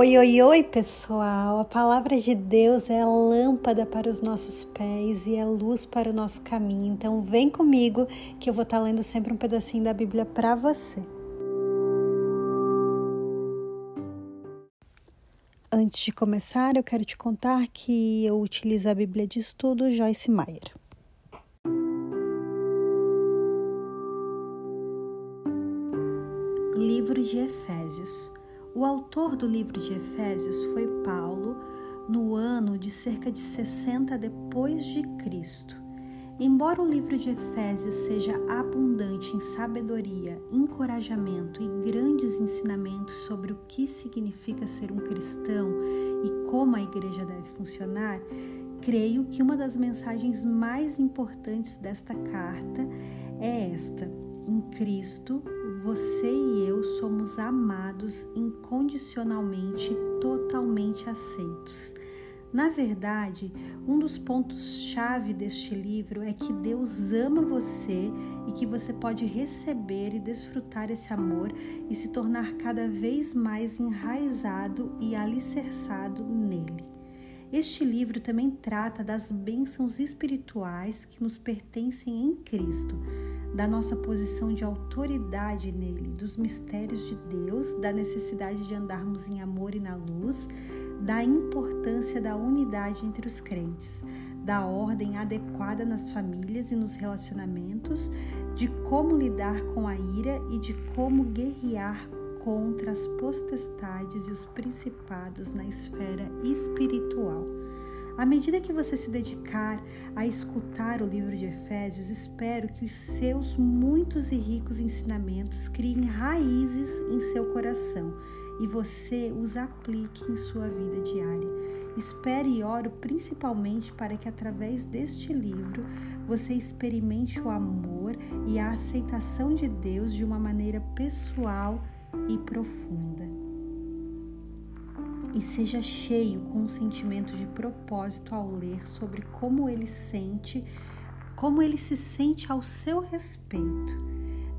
Oi, oi, oi, pessoal! A palavra de Deus é lâmpada para os nossos pés e é luz para o nosso caminho. Então, vem comigo que eu vou estar lendo sempre um pedacinho da Bíblia para você. Antes de começar, eu quero te contar que eu utilizo a Bíblia de Estudo Joyce Meyer. Livro de Efésios. O autor do livro de Efésios foi Paulo, no ano de cerca de 60 depois de Cristo. Embora o livro de Efésios seja abundante em sabedoria, encorajamento e grandes ensinamentos sobre o que significa ser um cristão e como a igreja deve funcionar, creio que uma das mensagens mais importantes desta carta é esta: em Cristo, você e eu somos amados incondicionalmente, totalmente aceitos. Na verdade, um dos pontos-chave deste livro é que Deus ama você e que você pode receber e desfrutar esse amor e se tornar cada vez mais enraizado e alicerçado nele. Este livro também trata das bênçãos espirituais que nos pertencem em Cristo, da nossa posição de autoridade nele, dos mistérios de Deus, da necessidade de andarmos em amor e na luz, da importância da unidade entre os crentes, da ordem adequada nas famílias e nos relacionamentos, de como lidar com a ira e de como guerrear contra as potestades e os principados na esfera espiritual. À medida que você se dedicar a escutar o livro de Efésios, espero que os seus muitos e ricos ensinamentos criem raízes em seu coração e você os aplique em sua vida diária. Espere e oro principalmente para que através deste livro você experimente o amor e a aceitação de Deus de uma maneira pessoal e profunda. E seja cheio com um sentimento de propósito ao ler sobre como ele sente, como ele se sente ao seu respeito.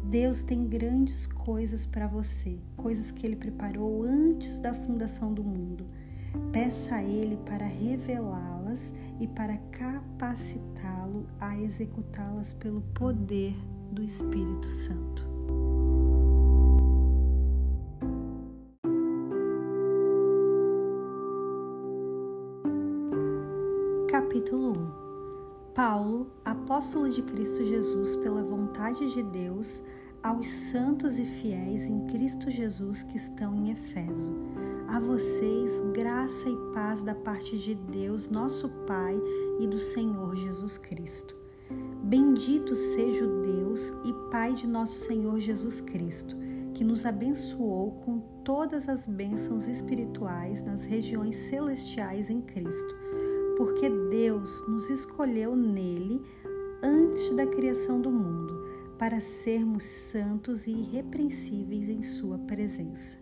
Deus tem grandes coisas para você, coisas que ele preparou antes da fundação do mundo. Peça a ele para revelá-las e para capacitá-lo a executá-las pelo poder do Espírito Santo. Apóstolo de Cristo Jesus, pela vontade de Deus, aos santos e fiéis em Cristo Jesus que estão em Efeso. A vocês, graça e paz da parte de Deus, nosso Pai e do Senhor Jesus Cristo. Bendito seja o Deus e Pai de nosso Senhor Jesus Cristo, que nos abençoou com todas as bênçãos espirituais nas regiões celestiais em Cristo porque Deus nos escolheu nele antes da criação do mundo, para sermos santos e irrepreensíveis em Sua presença.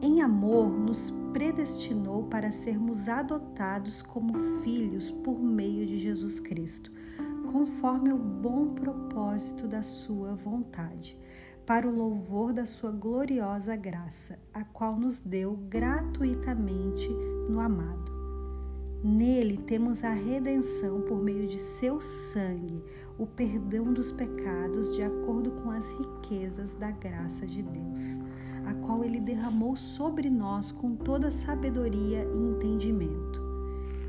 Em amor, nos predestinou para sermos adotados como filhos por meio de Jesus Cristo, conforme o bom propósito da Sua vontade, para o louvor da Sua gloriosa graça, a qual nos deu gratuitamente no amado. Nele temos a redenção por meio de seu sangue, o perdão dos pecados de acordo com as riquezas da graça de Deus, a qual ele derramou sobre nós com toda sabedoria e entendimento,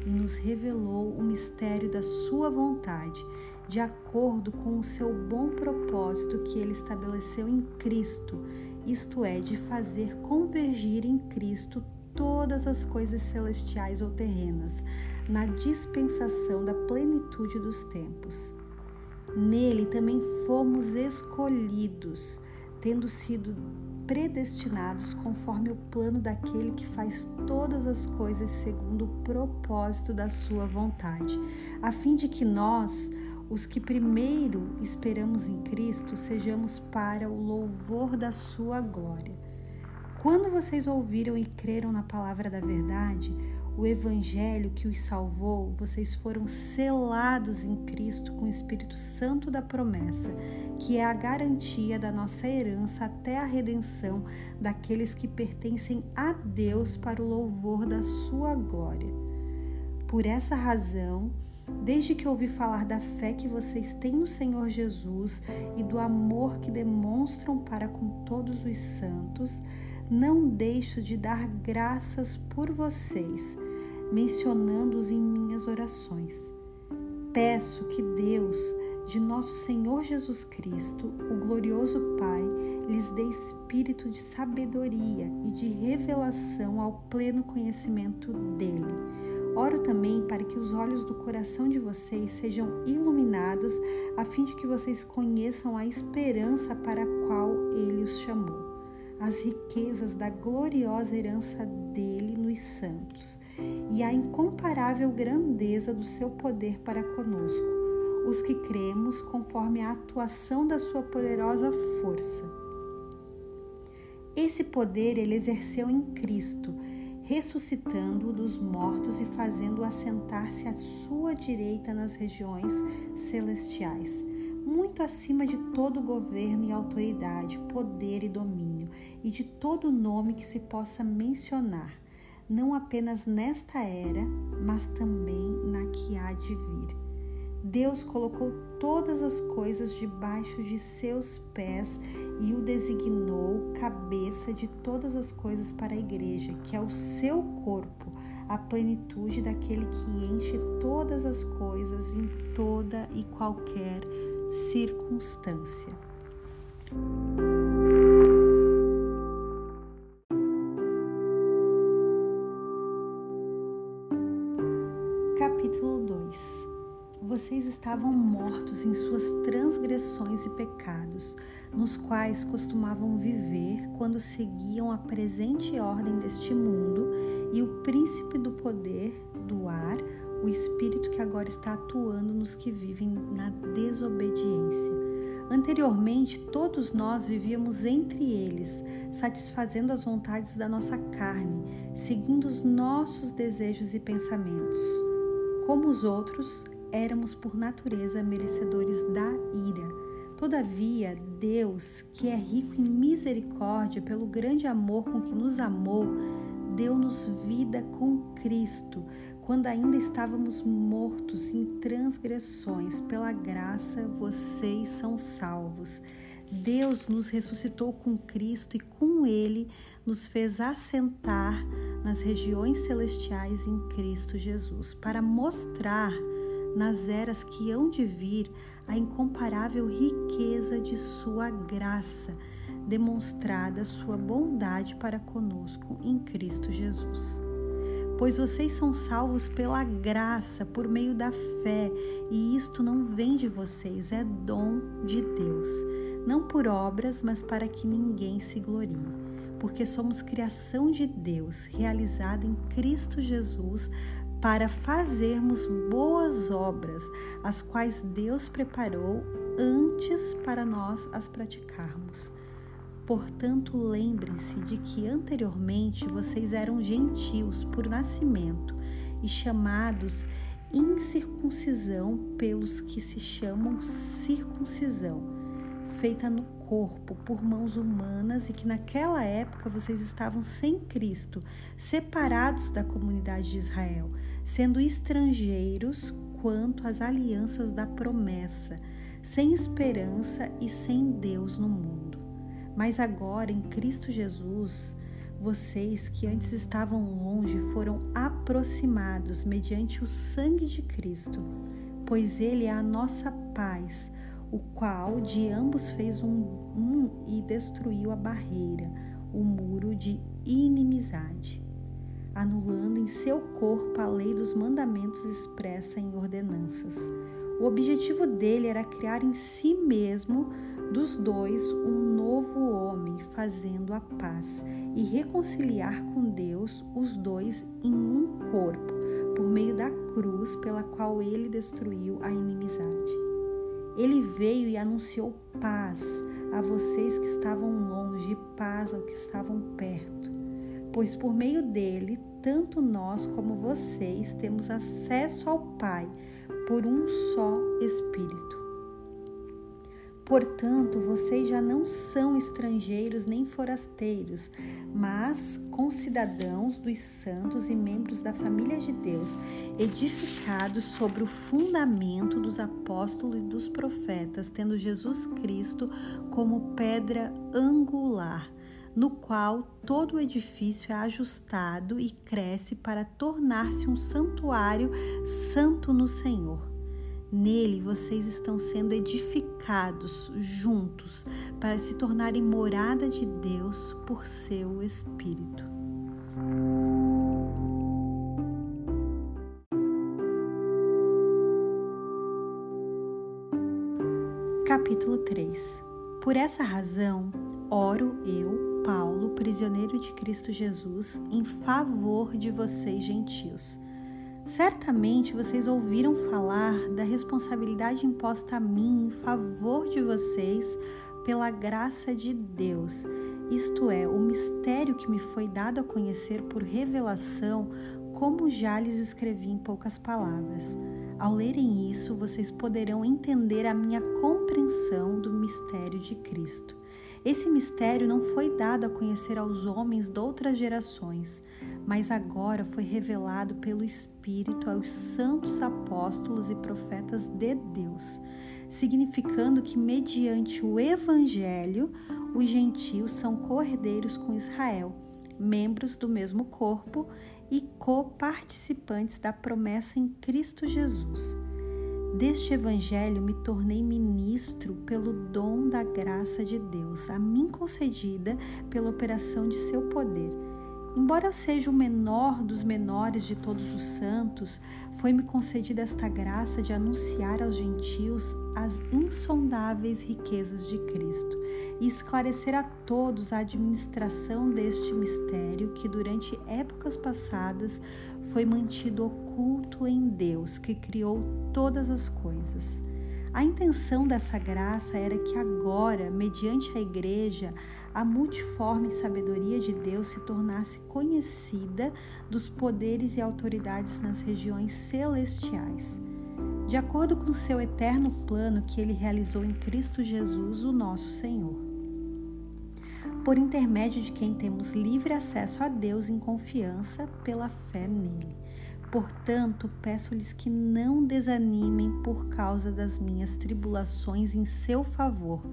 e nos revelou o mistério da sua vontade, de acordo com o seu bom propósito que ele estabeleceu em Cristo, isto é, de fazer convergir em Cristo todas as coisas celestiais ou terrenas, na dispensação da plenitude dos tempos. Nele também fomos escolhidos, tendo sido predestinados conforme o plano daquele que faz todas as coisas segundo o propósito da sua vontade, a fim de que nós, os que primeiro esperamos em Cristo, sejamos para o louvor da sua glória. Quando vocês ouviram e creram na palavra da verdade, o Evangelho que os salvou, vocês foram selados em Cristo com o Espírito Santo da promessa, que é a garantia da nossa herança até a redenção daqueles que pertencem a Deus para o louvor da sua glória. Por essa razão, Desde que ouvi falar da fé que vocês têm no Senhor Jesus e do amor que demonstram para com todos os santos, não deixo de dar graças por vocês mencionando-os em minhas orações. Peço que Deus, de nosso Senhor Jesus Cristo, o glorioso Pai, lhes dê espírito de sabedoria e de revelação ao pleno conhecimento dele. Oro também para que os olhos do coração de vocês sejam iluminados, a fim de que vocês conheçam a esperança para a qual ele os chamou, as riquezas da gloriosa herança dele nos santos e a incomparável grandeza do seu poder para conosco, os que cremos conforme a atuação da sua poderosa força. Esse poder ele exerceu em Cristo, ressuscitando-o dos mortos e fazendo-o assentar-se à sua direita nas regiões celestiais, muito acima de todo governo e autoridade, poder e domínio, e de todo nome que se possa mencionar não apenas nesta era, mas também na que há de vir. Deus colocou todas as coisas debaixo de seus pés e o designou cabeça de todas as coisas para a igreja, que é o seu corpo, a plenitude daquele que enche todas as coisas em toda e qualquer circunstância. Estavam mortos em suas transgressões e pecados, nos quais costumavam viver quando seguiam a presente ordem deste mundo e o príncipe do poder do ar, o espírito que agora está atuando nos que vivem na desobediência. Anteriormente, todos nós vivíamos entre eles, satisfazendo as vontades da nossa carne, seguindo os nossos desejos e pensamentos. Como os outros, éramos por natureza merecedores da ira. Todavia, Deus, que é rico em misericórdia pelo grande amor com que nos amou, deu-nos vida com Cristo, quando ainda estávamos mortos em transgressões. Pela graça, vocês são salvos. Deus nos ressuscitou com Cristo e com Ele nos fez assentar nas regiões celestiais em Cristo Jesus, para mostrar nas eras que hão de vir a incomparável riqueza de Sua graça, demonstrada Sua bondade para conosco em Cristo Jesus. Pois vocês são salvos pela graça, por meio da fé, e isto não vem de vocês, é dom de Deus, não por obras, mas para que ninguém se glorie porque somos criação de Deus, realizada em Cristo Jesus para fazermos boas obras, as quais Deus preparou antes para nós as praticarmos. Portanto, lembrem-se de que anteriormente vocês eram gentios por nascimento e chamados incircuncisão pelos que se chamam circuncisão, feita no corpo por mãos humanas e que naquela época vocês estavam sem Cristo, separados da comunidade de Israel, sendo estrangeiros quanto às alianças da promessa, sem esperança e sem Deus no mundo. Mas agora em Cristo Jesus, vocês que antes estavam longe foram aproximados mediante o sangue de Cristo, pois Ele é a nossa paz o qual de ambos fez um, um e destruiu a barreira, o muro de inimizade, anulando em seu corpo a lei dos mandamentos expressa em ordenanças. O objetivo dele era criar em si mesmo dos dois um novo homem, fazendo a paz e reconciliar com Deus os dois em um corpo, por meio da cruz pela qual ele destruiu a inimizade. Ele veio e anunciou paz a vocês que estavam longe e paz aos que estavam perto, pois por meio dele tanto nós como vocês temos acesso ao Pai por um só Espírito. Portanto, vocês já não são estrangeiros nem forasteiros, mas concidadãos dos santos e membros da família de Deus, edificados sobre o fundamento dos apóstolos e dos profetas, tendo Jesus Cristo como pedra angular, no qual todo o edifício é ajustado e cresce para tornar-se um santuário santo no Senhor. Nele vocês estão sendo edificados juntos para se tornarem morada de Deus por seu Espírito. Capítulo 3 Por essa razão, oro eu, Paulo, prisioneiro de Cristo Jesus, em favor de vocês, gentios Certamente vocês ouviram falar da responsabilidade imposta a mim em favor de vocês pela graça de Deus, isto é, o mistério que me foi dado a conhecer por revelação, como já lhes escrevi em poucas palavras. Ao lerem isso, vocês poderão entender a minha compreensão do mistério de Cristo. Esse mistério não foi dado a conhecer aos homens de outras gerações, mas agora foi revelado pelo Espírito aos santos apóstolos e profetas de Deus, significando que, mediante o Evangelho, os gentios são cordeiros com Israel, membros do mesmo corpo e coparticipantes da promessa em Cristo Jesus. Deste Evangelho me tornei ministro pelo dom da graça de Deus, a mim concedida pela operação de seu poder. Embora eu seja o menor dos menores de todos os santos, foi-me concedida esta graça de anunciar aos gentios as insondáveis riquezas de Cristo e esclarecer a todos a administração deste mistério que durante épocas passadas foi mantido oculto em Deus, que criou todas as coisas. A intenção dessa graça era que agora, mediante a igreja, a multiforme sabedoria de Deus se tornasse conhecida dos poderes e autoridades nas regiões celestiais. De acordo com o seu eterno plano que ele realizou em Cristo Jesus, o nosso Senhor. Por intermédio de quem temos livre acesso a Deus em confiança pela fé nele. Portanto, peço-lhes que não desanimem por causa das minhas tribulações em seu favor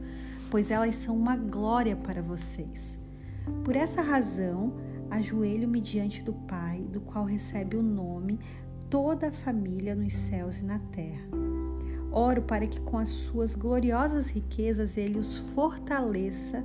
pois elas são uma glória para vocês. Por essa razão, ajoelho-me diante do Pai, do qual recebe o nome toda a família nos céus e na terra. Oro para que com as suas gloriosas riquezas ele os fortaleça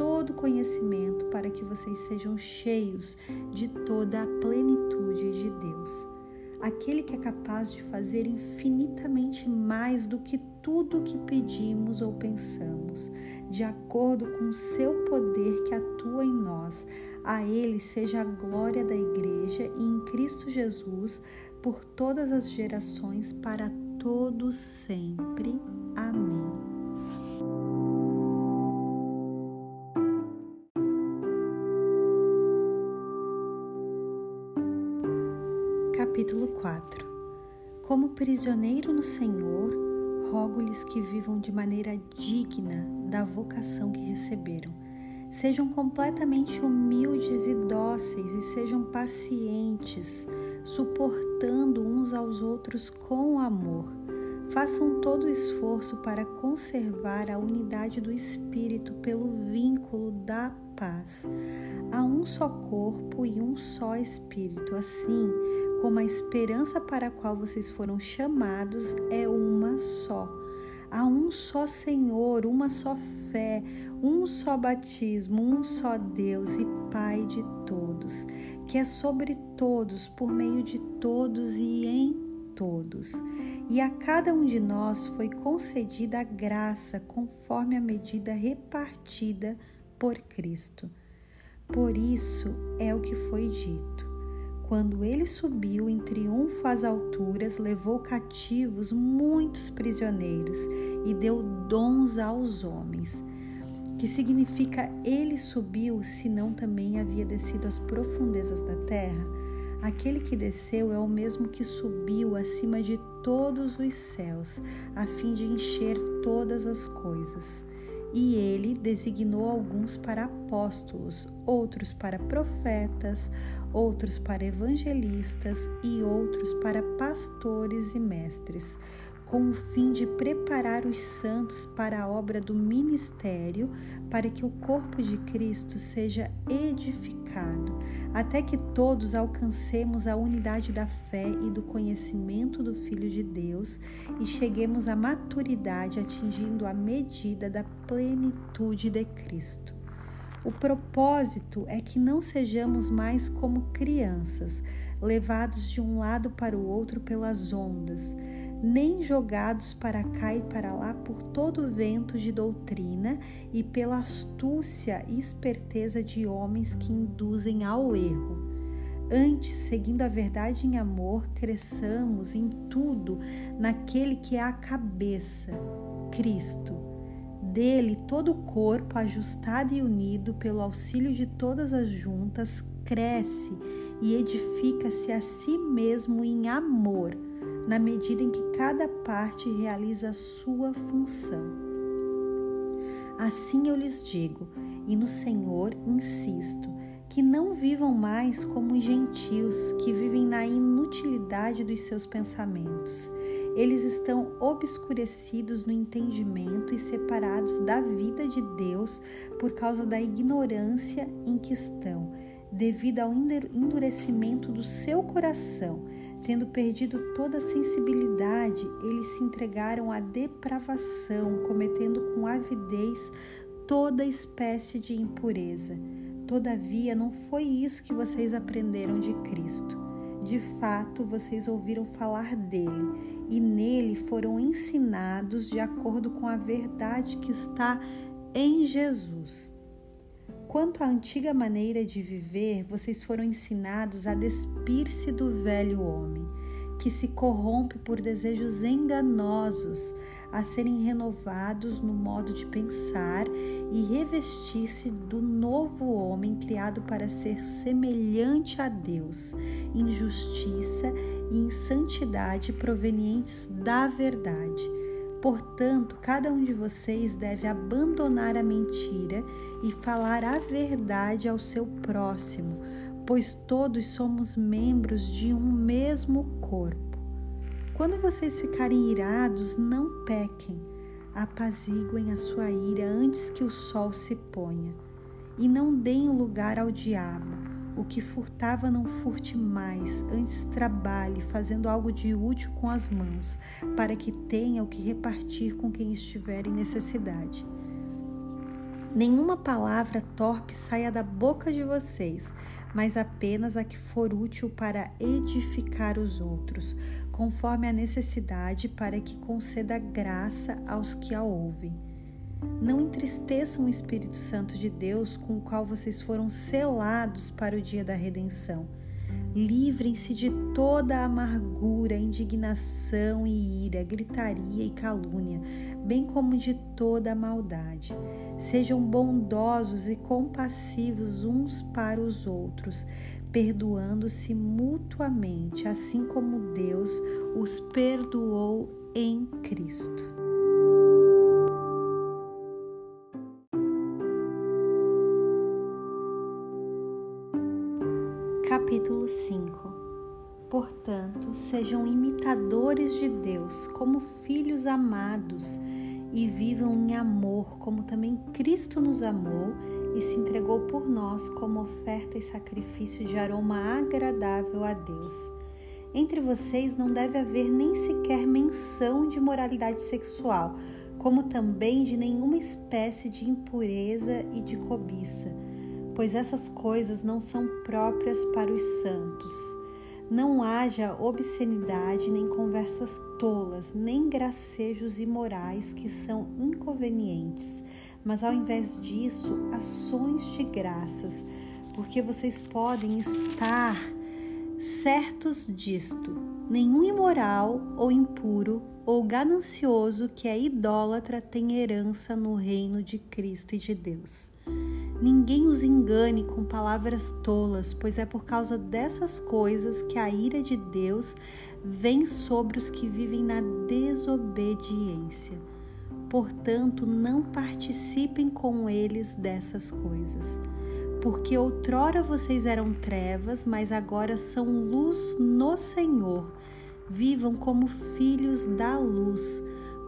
todo conhecimento, para que vocês sejam cheios de toda a plenitude de Deus aquele que é capaz de fazer infinitamente mais do que tudo o que pedimos ou pensamos, de acordo com o seu poder que atua em nós. A Ele seja a glória da Igreja e em Cristo Jesus por todas as gerações, para todos sempre. Amém. Capítulo 4 Como prisioneiro no Senhor, rogo-lhes que vivam de maneira digna da vocação que receberam. Sejam completamente humildes e dóceis e sejam pacientes, suportando uns aos outros com amor. Façam todo o esforço para conservar a unidade do Espírito pelo vínculo da paz. Há um só corpo e um só Espírito. Assim, como a esperança para a qual vocês foram chamados é uma só. Há um só Senhor, uma só fé, um só batismo, um só Deus e Pai de todos, que é sobre todos, por meio de todos e em todos. E a cada um de nós foi concedida a graça conforme a medida repartida por Cristo. Por isso é o que foi dito. Quando ele subiu em triunfo às alturas, levou cativos muitos prisioneiros e deu dons aos homens que significa ele subiu, se não também havia descido às profundezas da terra? Aquele que desceu é o mesmo que subiu acima de todos os céus, a fim de encher todas as coisas. E ele designou alguns para apóstolos, outros para profetas, outros para evangelistas e outros para pastores e mestres com o fim de preparar os santos para a obra do ministério, para que o corpo de Cristo seja edificado, até que todos alcancemos a unidade da fé e do conhecimento do Filho de Deus e cheguemos à maturidade, atingindo a medida da plenitude de Cristo. O propósito é que não sejamos mais como crianças, levados de um lado para o outro pelas ondas nem jogados para cá e para lá por todo o vento de doutrina e pela astúcia e esperteza de homens que induzem ao erro. Antes, seguindo a verdade em amor, cresçamos em tudo naquele que é a cabeça, Cristo. Dele, todo o corpo, ajustado e unido pelo auxílio de todas as juntas, cresce e edifica-se a si mesmo em amor na medida em que cada parte realiza a sua função. Assim eu lhes digo, e no Senhor insisto, que não vivam mais como os gentios que vivem na inutilidade dos seus pensamentos. Eles estão obscurecidos no entendimento e separados da vida de Deus por causa da ignorância em que estão, devido ao endurecimento do seu coração Tendo perdido toda a sensibilidade, eles se entregaram à depravação, cometendo com avidez toda espécie de impureza. Todavia, não foi isso que vocês aprenderam de Cristo. De fato, vocês ouviram falar dele e nele foram ensinados de acordo com a verdade que está em Jesus. Quanto à antiga maneira de viver, vocês foram ensinados a despir-se do velho homem, que se corrompe por desejos enganosos, a serem renovados no modo de pensar e revestir-se do novo homem criado para ser semelhante a Deus, em justiça e em santidade provenientes da verdade Portanto, cada um de vocês deve abandonar a mentira e falar a verdade ao seu próximo, pois todos somos membros de um mesmo corpo. Quando vocês ficarem irados, não pequem, apaziguem a sua ira antes que o sol se ponha, e não deem lugar ao diabo o que furtava não furte mais, antes trabalhe fazendo algo de útil com as mãos, para que tenha o que repartir com quem estiver em necessidade. Nenhuma palavra torpe saia da boca de vocês, mas apenas a que for útil para edificar os outros, conforme a necessidade, para que conceda graça aos que a ouvem. Não entristeçam o Espírito Santo de Deus, com o qual vocês foram selados para o dia da redenção. Livrem-se de toda a amargura, indignação e ira, gritaria e calúnia, bem como de toda a maldade. Sejam bondosos e compassivos uns para os outros, perdoando-se mutuamente, assim como Deus os perdoou em Cristo. 5 Portanto, sejam imitadores de Deus como filhos amados e vivam em amor, como também Cristo nos amou e se entregou por nós como oferta e sacrifício de aroma agradável a Deus. Entre vocês não deve haver nem sequer menção de moralidade sexual, como também de nenhuma espécie de impureza e de cobiça pois essas coisas não são próprias para os santos. Não haja obscenidade, nem conversas tolas, nem gracejos imorais que são inconvenientes, mas ao invés disso, ações de graças, porque vocês podem estar certos disto: nenhum imoral ou impuro ou ganancioso que é idólatra tem herança no reino de Cristo e de Deus. Ninguém os engane com palavras tolas, pois é por causa dessas coisas que a ira de Deus vem sobre os que vivem na desobediência. Portanto, não participem com eles dessas coisas. Porque outrora vocês eram trevas, mas agora são luz no Senhor. Vivam como filhos da luz,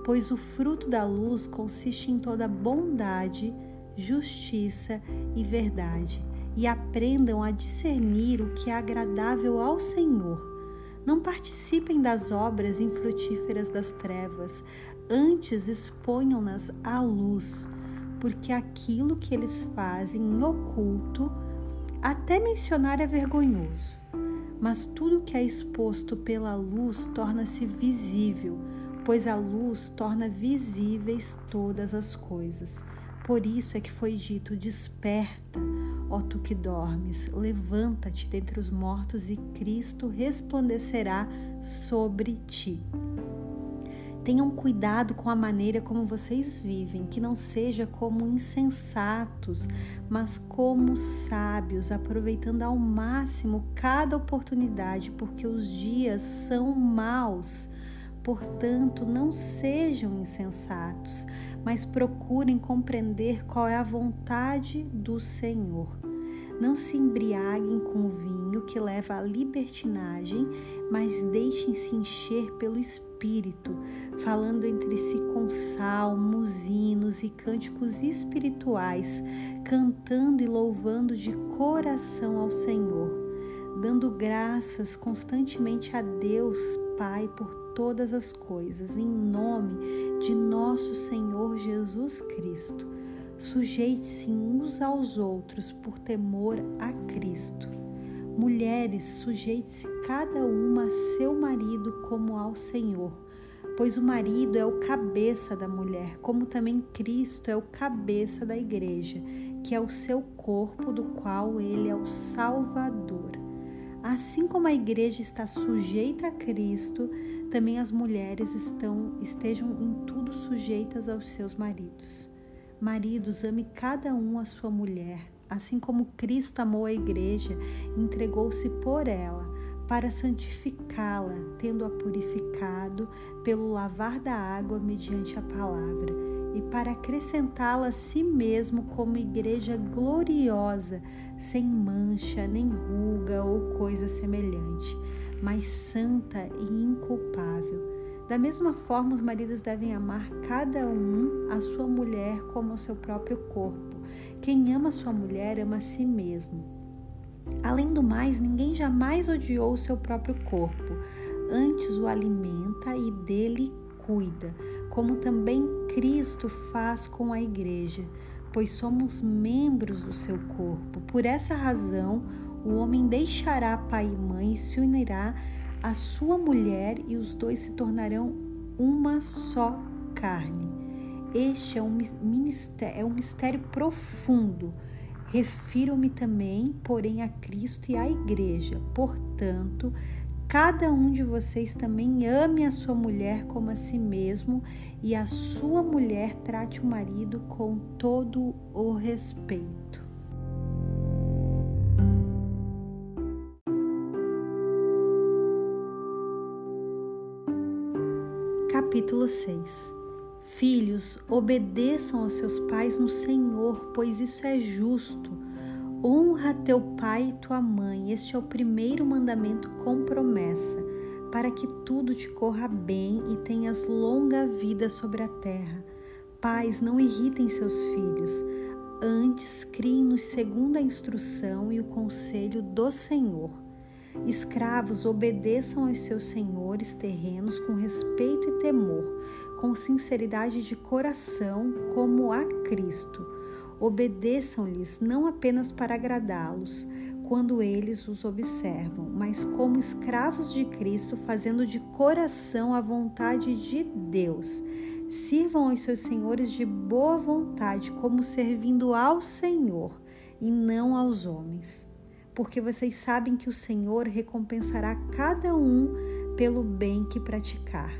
pois o fruto da luz consiste em toda bondade, justiça e verdade, e aprendam a discernir o que é agradável ao Senhor. Não participem das obras infrutíferas das trevas, antes exponham-nas à luz, porque aquilo que eles fazem em oculto, até mencionar é vergonhoso. Mas tudo que é exposto pela luz torna-se visível, pois a luz torna visíveis todas as coisas. Por isso é que foi dito: Desperta, ó tu que dormes, levanta-te dentre os mortos e Cristo resplandecerá sobre ti. Tenham cuidado com a maneira como vocês vivem, que não seja como insensatos, mas como sábios, aproveitando ao máximo cada oportunidade, porque os dias são maus. Portanto, não sejam insensatos, mas procurem compreender qual é a vontade do Senhor. Não se embriaguem com vinho que leva à libertinagem, mas deixem-se encher pelo Espírito, falando entre si com salmos, hinos e cânticos espirituais, cantando e louvando de coração ao Senhor, dando graças constantemente a Deus Pai por todas as coisas, em nome de nosso Senhor Jesus Cristo. Sujeite-se uns aos outros por temor a Cristo. Mulheres, sujeite-se cada uma a seu marido como ao Senhor, pois o marido é o cabeça da mulher, como também Cristo é o cabeça da igreja, que é o seu corpo, do qual ele é o Salvador. Assim como a igreja está sujeita a Cristo, também as mulheres estão, estejam em tudo sujeitas aos seus maridos. Maridos, ame cada um a sua mulher, assim como Cristo amou a igreja entregou-se por ela, para santificá-la, tendo-a purificado pelo lavar da água mediante a palavra, e para acrescentá-la a si mesmo como igreja gloriosa, sem mancha, nem ruga ou coisa semelhante mas santa e inculpável. Da mesma forma, os maridos devem amar cada um a sua mulher como o seu próprio corpo. Quem ama sua mulher ama a si mesmo. Além do mais, ninguém jamais odiou o seu próprio corpo, antes o alimenta e dele cuida, como também Cristo faz com a igreja, pois somos membros do seu corpo. Por essa razão, o homem deixará pai e mãe e se unirá à sua mulher, e os dois se tornarão uma só carne. Este é um mistério, é um mistério profundo. Refiro-me também, porém, a Cristo e à Igreja. Portanto, cada um de vocês também ame a sua mulher como a si mesmo, e a sua mulher trate o marido com todo o respeito. Capítulo 6 Filhos, obedeçam aos seus pais no Senhor, pois isso é justo. Honra teu pai e tua mãe, este é o primeiro mandamento com promessa, para que tudo te corra bem e tenhas longa vida sobre a terra. Pais, não irritem seus filhos, antes criem-nos segundo a instrução e o conselho do Senhor. Escravos, obedeçam aos seus senhores terrenos com respeito e temor, com sinceridade de coração, como a Cristo. Obedeçam-lhes não apenas para agradá-los, quando eles os observam, mas como escravos de Cristo, fazendo de coração a vontade de Deus. Sirvam aos seus senhores de boa vontade, como servindo ao Senhor e não aos homens, porque vocês sabem que o Senhor recompensará cada um pelo bem que praticar.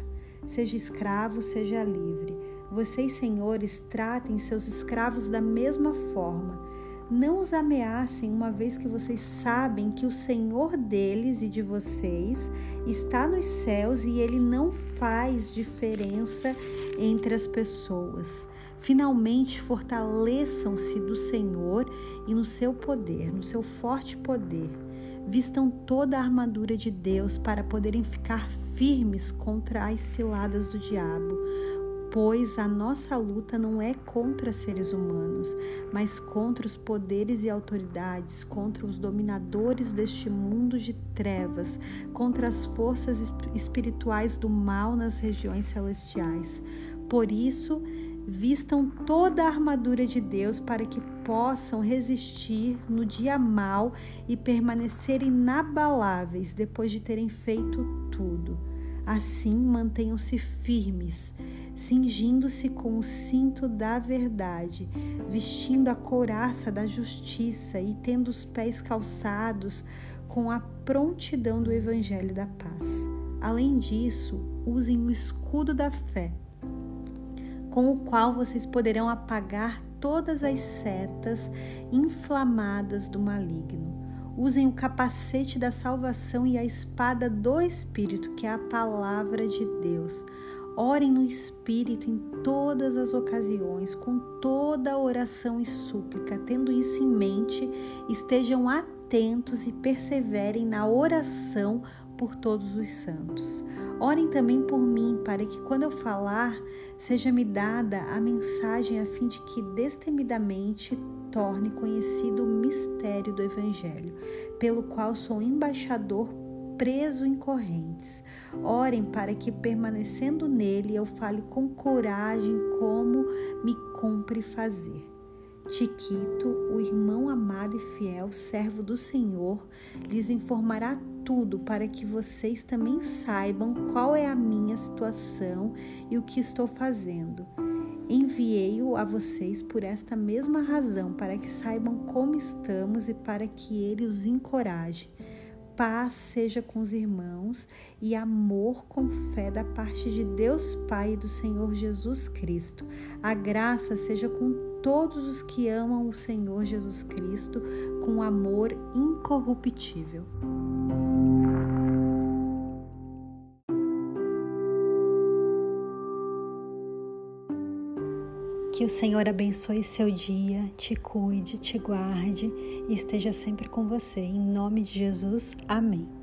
Seja escravo, seja livre. Vocês, senhores, tratem seus escravos da mesma forma não os ameacem, uma vez que vocês sabem que o Senhor deles e de vocês está nos céus e ele não faz diferença entre as pessoas. Finalmente, fortaleçam-se do Senhor e no seu poder, no seu forte poder. Vistam toda a armadura de Deus para poderem ficar firmes contra as ciladas do diabo pois a nossa luta não é contra seres humanos, mas contra os poderes e autoridades, contra os dominadores deste mundo de trevas, contra as forças espirituais do mal nas regiões celestiais. Por isso, vistam toda a armadura de Deus para que possam resistir no dia mal e permanecer inabaláveis depois de terem feito tudo. Assim, mantenham-se firmes cingindo-se com o cinto da verdade, vestindo a couraça da justiça e tendo os pés calçados com a prontidão do evangelho da paz. Além disso, usem o escudo da fé, com o qual vocês poderão apagar todas as setas inflamadas do maligno. Usem o capacete da salvação e a espada do Espírito, que é a palavra de Deus. Orem no Espírito em todas as ocasiões, com toda oração e súplica. Tendo isso em mente, estejam atentos e perseverem na oração por todos os santos. Orem também por mim, para que quando eu falar, seja-me dada a mensagem a fim de que destemidamente torne conhecido o mistério do Evangelho, pelo qual sou embaixador preso em correntes. Orem para que, permanecendo nele, eu fale com coragem como me cumpre fazer. Tiquito, o irmão amado e fiel, servo do Senhor, lhes informará tudo para que vocês também saibam qual é a minha situação e o que estou fazendo. Enviei-o a vocês por esta mesma razão, para que saibam como estamos e para que ele os encoraje paz seja com os irmãos e amor com fé da parte de Deus Pai e do Senhor Jesus Cristo. A graça seja com todos os que amam o Senhor Jesus Cristo com amor incorruptível. Que o Senhor abençoe seu dia, te cuide, te guarde e esteja sempre com você. Em nome de Jesus, amém.